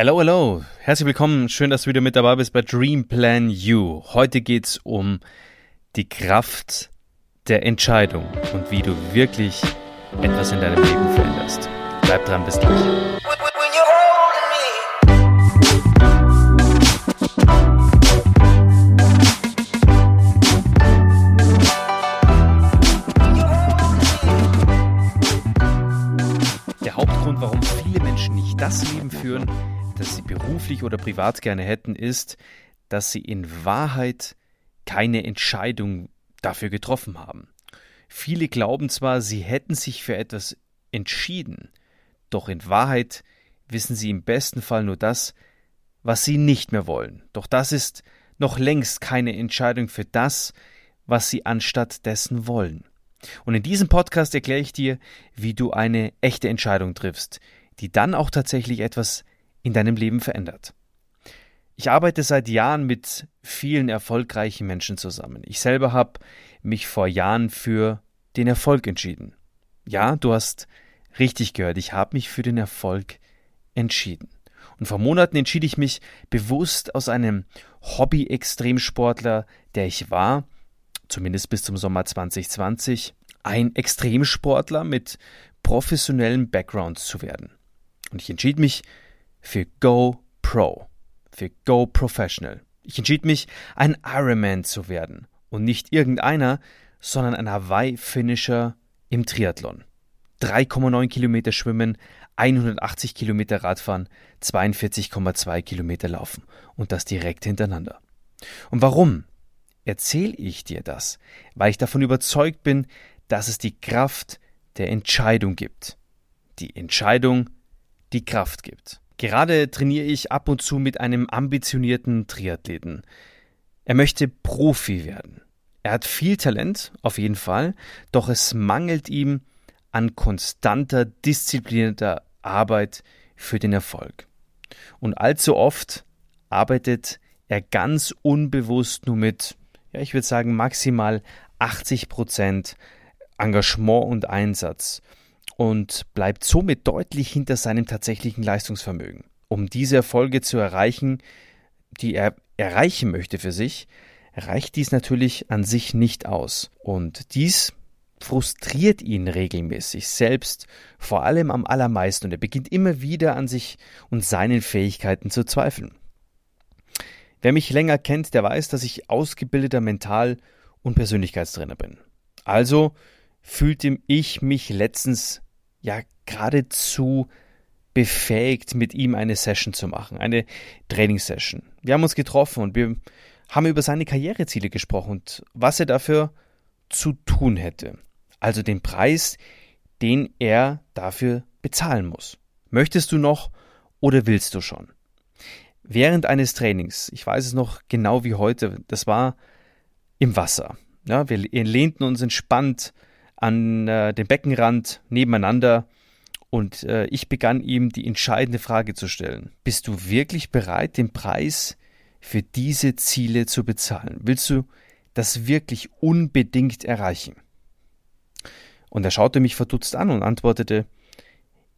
Hello, hello. Herzlich willkommen. Schön, dass du wieder mit dabei bist bei Dream Plan You. Heute geht's um die Kraft der Entscheidung und wie du wirklich etwas in deinem Leben veränderst. Bleib dran, bis gleich. das Leben führen, das sie beruflich oder privat gerne hätten, ist, dass sie in Wahrheit keine Entscheidung dafür getroffen haben. Viele glauben zwar, sie hätten sich für etwas entschieden, doch in Wahrheit wissen sie im besten Fall nur das, was sie nicht mehr wollen. Doch das ist noch längst keine Entscheidung für das, was sie anstatt dessen wollen. Und in diesem Podcast erkläre ich dir, wie du eine echte Entscheidung triffst, die dann auch tatsächlich etwas in deinem Leben verändert. Ich arbeite seit Jahren mit vielen erfolgreichen Menschen zusammen. Ich selber habe mich vor Jahren für den Erfolg entschieden. Ja, du hast richtig gehört, ich habe mich für den Erfolg entschieden. Und vor Monaten entschied ich mich bewusst aus einem Hobby-Extremsportler, der ich war, zumindest bis zum Sommer 2020, ein Extremsportler mit professionellem Background zu werden. Und ich entschied mich für Go Pro, für Go Professional. Ich entschied mich, ein Ironman zu werden und nicht irgendeiner, sondern ein Hawaii-Finisher im Triathlon. 3,9 Kilometer schwimmen, 180 Kilometer Radfahren, 42,2 Kilometer laufen und das direkt hintereinander. Und warum erzähle ich dir das? Weil ich davon überzeugt bin, dass es die Kraft der Entscheidung gibt. Die Entscheidung, die Kraft gibt. Gerade trainiere ich ab und zu mit einem ambitionierten Triathleten. Er möchte Profi werden. Er hat viel Talent, auf jeden Fall, doch es mangelt ihm an konstanter, disziplinierter Arbeit für den Erfolg. Und allzu oft arbeitet er ganz unbewusst nur mit, ja, ich würde sagen, maximal 80 Prozent Engagement und Einsatz und bleibt somit deutlich hinter seinem tatsächlichen Leistungsvermögen. Um diese Erfolge zu erreichen, die er erreichen möchte für sich, reicht dies natürlich an sich nicht aus. Und dies frustriert ihn regelmäßig selbst, vor allem am allermeisten, und er beginnt immer wieder an sich und seinen Fähigkeiten zu zweifeln. Wer mich länger kennt, der weiß, dass ich ausgebildeter Mental- und Persönlichkeitstrainer bin. Also fühlte ich mich letztens ja geradezu befähigt, mit ihm eine Session zu machen, eine Trainingssession. Wir haben uns getroffen und wir haben über seine Karriereziele gesprochen und was er dafür zu tun hätte. Also den Preis, den er dafür bezahlen muss. Möchtest du noch oder willst du schon? Während eines Trainings, ich weiß es noch genau wie heute, das war im Wasser. Ja, wir lehnten uns entspannt an äh, dem Beckenrand nebeneinander und äh, ich begann ihm die entscheidende Frage zu stellen. Bist du wirklich bereit, den Preis für diese Ziele zu bezahlen? Willst du das wirklich unbedingt erreichen? Und er schaute mich verdutzt an und antwortete,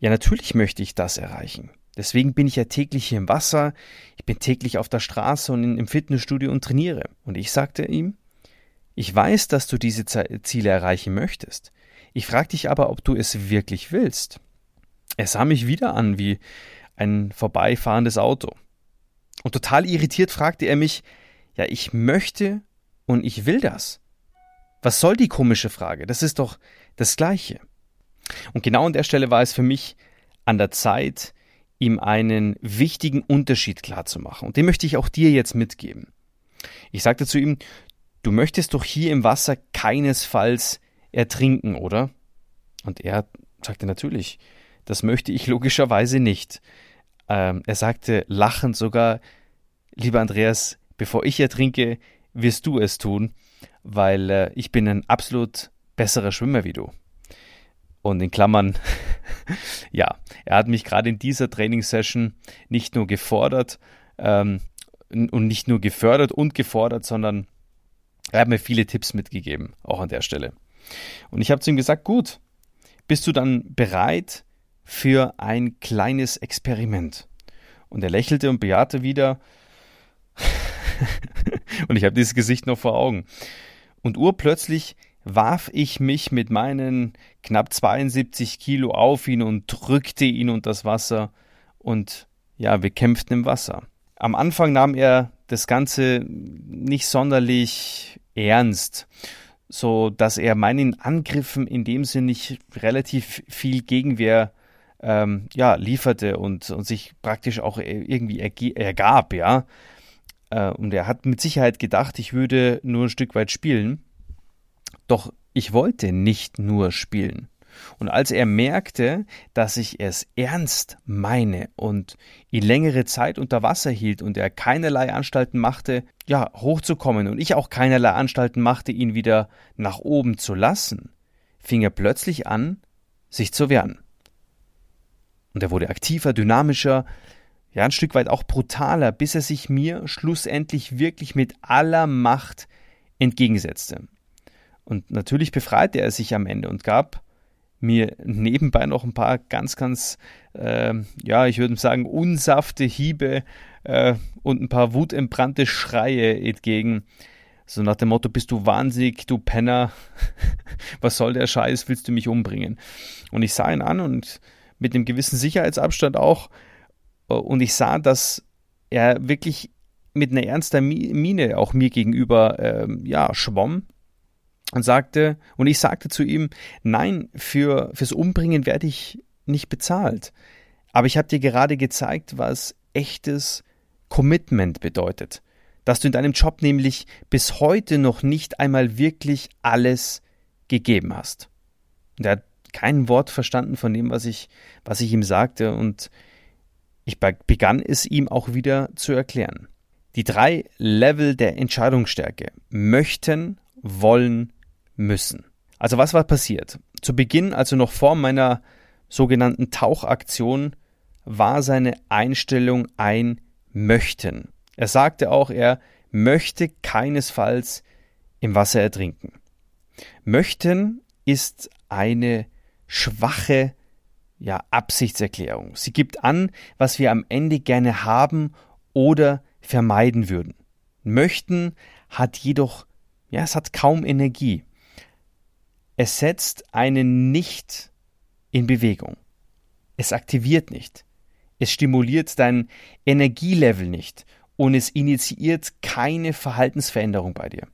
ja natürlich möchte ich das erreichen. Deswegen bin ich ja täglich hier im Wasser, ich bin täglich auf der Straße und im Fitnessstudio und trainiere. Und ich sagte ihm, ich weiß, dass du diese Ziele erreichen möchtest. Ich frage dich aber, ob du es wirklich willst. Er sah mich wieder an wie ein vorbeifahrendes Auto. Und total irritiert fragte er mich, ja, ich möchte und ich will das. Was soll die komische Frage? Das ist doch das Gleiche. Und genau an der Stelle war es für mich an der Zeit, ihm einen wichtigen Unterschied klarzumachen. Und den möchte ich auch dir jetzt mitgeben. Ich sagte zu ihm, Du möchtest doch hier im Wasser keinesfalls ertrinken, oder? Und er sagte natürlich, das möchte ich logischerweise nicht. Ähm, er sagte lachend sogar, lieber Andreas, bevor ich ertrinke, wirst du es tun, weil äh, ich bin ein absolut besserer Schwimmer wie du. Und in Klammern, ja, er hat mich gerade in dieser Trainingssession nicht nur gefordert ähm, und nicht nur gefördert und gefordert, sondern er hat mir viele Tipps mitgegeben, auch an der Stelle. Und ich habe zu ihm gesagt, gut, bist du dann bereit für ein kleines Experiment? Und er lächelte und bejahte wieder. und ich habe dieses Gesicht noch vor Augen. Und urplötzlich warf ich mich mit meinen knapp 72 Kilo auf ihn und drückte ihn unter das Wasser. Und ja, wir kämpften im Wasser. Am Anfang nahm er das Ganze nicht sonderlich ernst, so dass er meinen Angriffen in dem Sinne nicht relativ viel Gegenwehr ähm, ja, lieferte und, und sich praktisch auch irgendwie ergab, ja. Äh, und er hat mit Sicherheit gedacht, ich würde nur ein Stück weit spielen. Doch ich wollte nicht nur spielen. Und als er merkte, dass ich es ernst meine und ihn längere Zeit unter Wasser hielt und er keinerlei Anstalten machte, ja, hochzukommen und ich auch keinerlei Anstalten machte, ihn wieder nach oben zu lassen, fing er plötzlich an, sich zu wehren. Und er wurde aktiver, dynamischer, ja, ein Stück weit auch brutaler, bis er sich mir schlussendlich wirklich mit aller Macht entgegensetzte. Und natürlich befreite er sich am Ende und gab mir nebenbei noch ein paar ganz, ganz, äh, ja, ich würde sagen, unsafte Hiebe äh, und ein paar wutentbrannte Schreie entgegen. So nach dem Motto, bist du wahnsinnig, du Penner, was soll der Scheiß, willst du mich umbringen? Und ich sah ihn an und mit einem gewissen Sicherheitsabstand auch, äh, und ich sah, dass er wirklich mit einer ernster Miene auch mir gegenüber äh, ja, schwamm und sagte, und ich sagte zu ihm, nein, für, fürs Umbringen werde ich nicht bezahlt. Aber ich habe dir gerade gezeigt, was echtes Commitment bedeutet. Dass du in deinem Job nämlich bis heute noch nicht einmal wirklich alles gegeben hast. Und er hat kein Wort verstanden von dem, was ich, was ich ihm sagte, und ich begann es ihm auch wieder zu erklären. Die drei Level der Entscheidungsstärke möchten, wollen, müssen. Also was war passiert? Zu Beginn, also noch vor meiner sogenannten Tauchaktion, war seine Einstellung ein Möchten. Er sagte auch, er möchte keinesfalls im Wasser ertrinken. Möchten ist eine schwache ja, Absichtserklärung. Sie gibt an, was wir am Ende gerne haben oder vermeiden würden. Möchten hat jedoch, ja, es hat kaum Energie. Es setzt einen nicht in Bewegung. Es aktiviert nicht. Es stimuliert dein Energielevel nicht und es initiiert keine Verhaltensveränderung bei dir.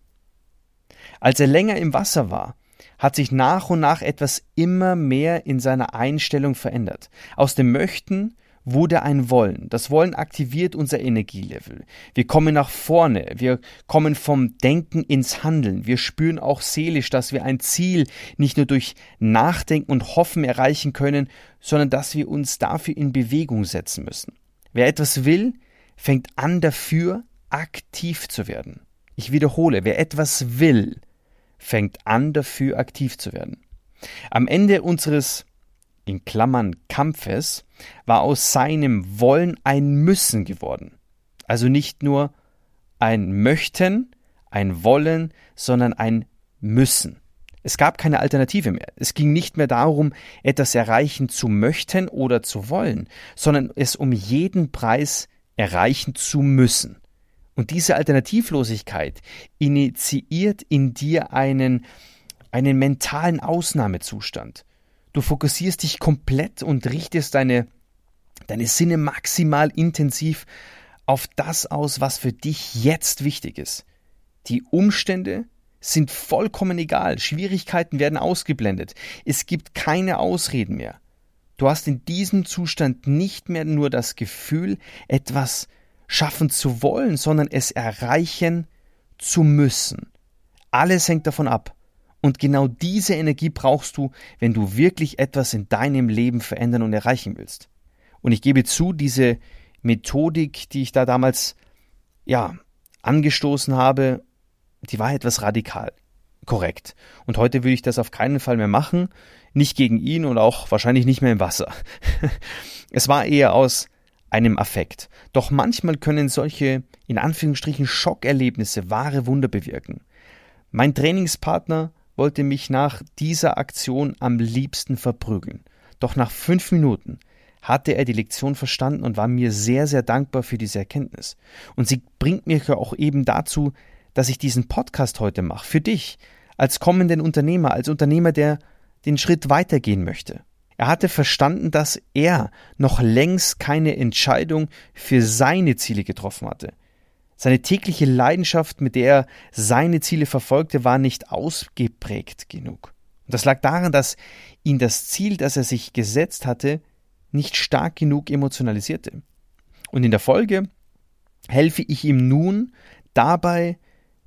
Als er länger im Wasser war, hat sich nach und nach etwas immer mehr in seiner Einstellung verändert. Aus dem Möchten wurde ein Wollen. Das Wollen aktiviert unser Energielevel. Wir kommen nach vorne. Wir kommen vom Denken ins Handeln. Wir spüren auch seelisch, dass wir ein Ziel nicht nur durch Nachdenken und Hoffen erreichen können, sondern dass wir uns dafür in Bewegung setzen müssen. Wer etwas will, fängt an dafür aktiv zu werden. Ich wiederhole, wer etwas will, fängt an dafür aktiv zu werden. Am Ende unseres in Klammern Kampfes war aus seinem Wollen ein Müssen geworden. Also nicht nur ein Möchten, ein Wollen, sondern ein Müssen. Es gab keine Alternative mehr. Es ging nicht mehr darum, etwas erreichen zu möchten oder zu wollen, sondern es um jeden Preis erreichen zu müssen. Und diese Alternativlosigkeit initiiert in dir einen, einen mentalen Ausnahmezustand. Du fokussierst dich komplett und richtest deine, deine Sinne maximal intensiv auf das aus, was für dich jetzt wichtig ist. Die Umstände sind vollkommen egal. Schwierigkeiten werden ausgeblendet. Es gibt keine Ausreden mehr. Du hast in diesem Zustand nicht mehr nur das Gefühl, etwas schaffen zu wollen, sondern es erreichen zu müssen. Alles hängt davon ab, und genau diese Energie brauchst du, wenn du wirklich etwas in deinem Leben verändern und erreichen willst. Und ich gebe zu, diese Methodik, die ich da damals, ja, angestoßen habe, die war etwas radikal. Korrekt. Und heute will ich das auf keinen Fall mehr machen. Nicht gegen ihn und auch wahrscheinlich nicht mehr im Wasser. es war eher aus einem Affekt. Doch manchmal können solche, in Anführungsstrichen, Schockerlebnisse wahre Wunder bewirken. Mein Trainingspartner wollte mich nach dieser Aktion am liebsten verprügeln. Doch nach fünf Minuten hatte er die Lektion verstanden und war mir sehr, sehr dankbar für diese Erkenntnis. Und sie bringt mich auch eben dazu, dass ich diesen Podcast heute mache. Für dich, als kommenden Unternehmer, als Unternehmer, der den Schritt weitergehen möchte. Er hatte verstanden, dass er noch längst keine Entscheidung für seine Ziele getroffen hatte. Seine tägliche Leidenschaft, mit der er seine Ziele verfolgte, war nicht ausgeprägt genug. Und das lag daran, dass ihn das Ziel, das er sich gesetzt hatte, nicht stark genug emotionalisierte. Und in der Folge helfe ich ihm nun dabei,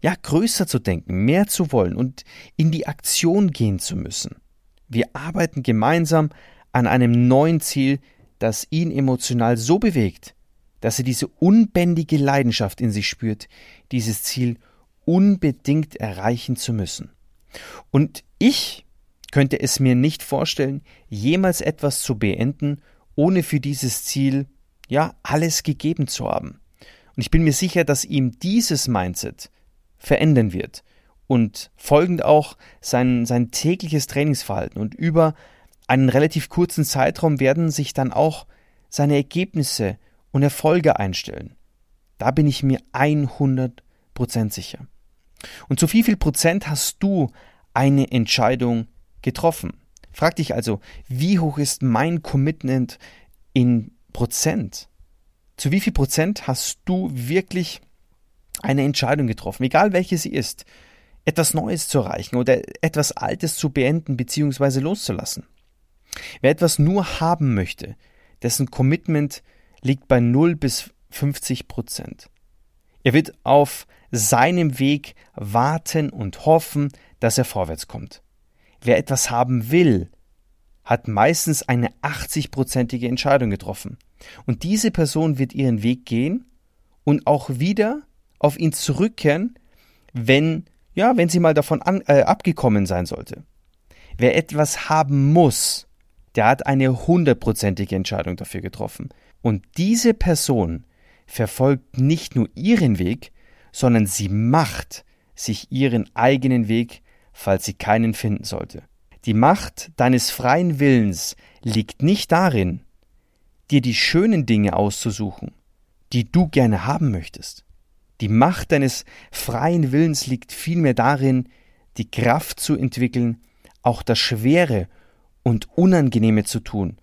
ja, größer zu denken, mehr zu wollen und in die Aktion gehen zu müssen. Wir arbeiten gemeinsam an einem neuen Ziel, das ihn emotional so bewegt, dass er diese unbändige Leidenschaft in sich spürt, dieses Ziel unbedingt erreichen zu müssen. Und ich könnte es mir nicht vorstellen, jemals etwas zu beenden, ohne für dieses Ziel ja alles gegeben zu haben. Und ich bin mir sicher, dass ihm dieses Mindset verändern wird und folgend auch sein, sein tägliches Trainingsverhalten. Und über einen relativ kurzen Zeitraum werden sich dann auch seine Ergebnisse und Erfolge einstellen. Da bin ich mir 100% sicher. Und zu wie viel Prozent hast du eine Entscheidung getroffen? Frag dich also, wie hoch ist mein Commitment in Prozent? Zu wie viel Prozent hast du wirklich eine Entscheidung getroffen, egal welche sie ist? etwas Neues zu erreichen oder etwas Altes zu beenden bzw. loszulassen. Wer etwas nur haben möchte, dessen Commitment liegt bei 0 bis 50 Prozent. Er wird auf seinem Weg warten und hoffen, dass er vorwärts kommt. Wer etwas haben will, hat meistens eine 80-prozentige Entscheidung getroffen. Und diese Person wird ihren Weg gehen und auch wieder auf ihn zurückkehren, wenn ja, wenn sie mal davon an, äh, abgekommen sein sollte. Wer etwas haben muss, der hat eine hundertprozentige Entscheidung dafür getroffen. Und diese Person verfolgt nicht nur ihren Weg, sondern sie macht sich ihren eigenen Weg, falls sie keinen finden sollte. Die Macht deines freien Willens liegt nicht darin, dir die schönen Dinge auszusuchen, die du gerne haben möchtest. Die Macht deines freien Willens liegt vielmehr darin, die Kraft zu entwickeln, auch das Schwere und Unangenehme zu tun,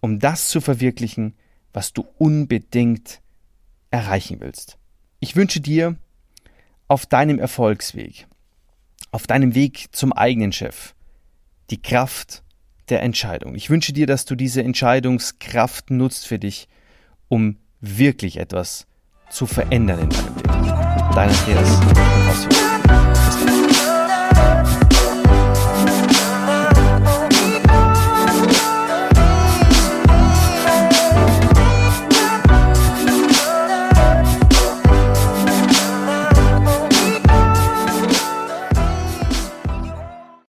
um das zu verwirklichen, was du unbedingt erreichen willst. Ich wünsche dir auf deinem Erfolgsweg, auf deinem Weg zum eigenen Chef, die Kraft der Entscheidung. Ich wünsche dir, dass du diese Entscheidungskraft nutzt für dich, um wirklich etwas zu verändern in deinem Leben. Dein Andreas.